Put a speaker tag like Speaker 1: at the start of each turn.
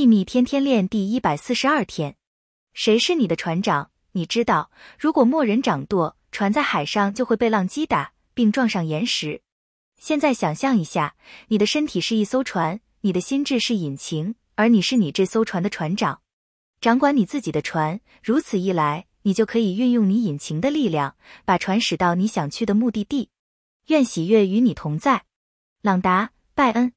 Speaker 1: 秘密天天练第一百四十二天。谁是你的船长？你知道，如果莫人掌舵，船在海上就会被浪击打，并撞上岩石。现在想象一下，你的身体是一艘船，你的心智是引擎，而你是你这艘船的船长，掌管你自己的船。如此一来，你就可以运用你引擎的力量，把船驶到你想去的目的地。愿喜悦与你同在，朗达·拜恩。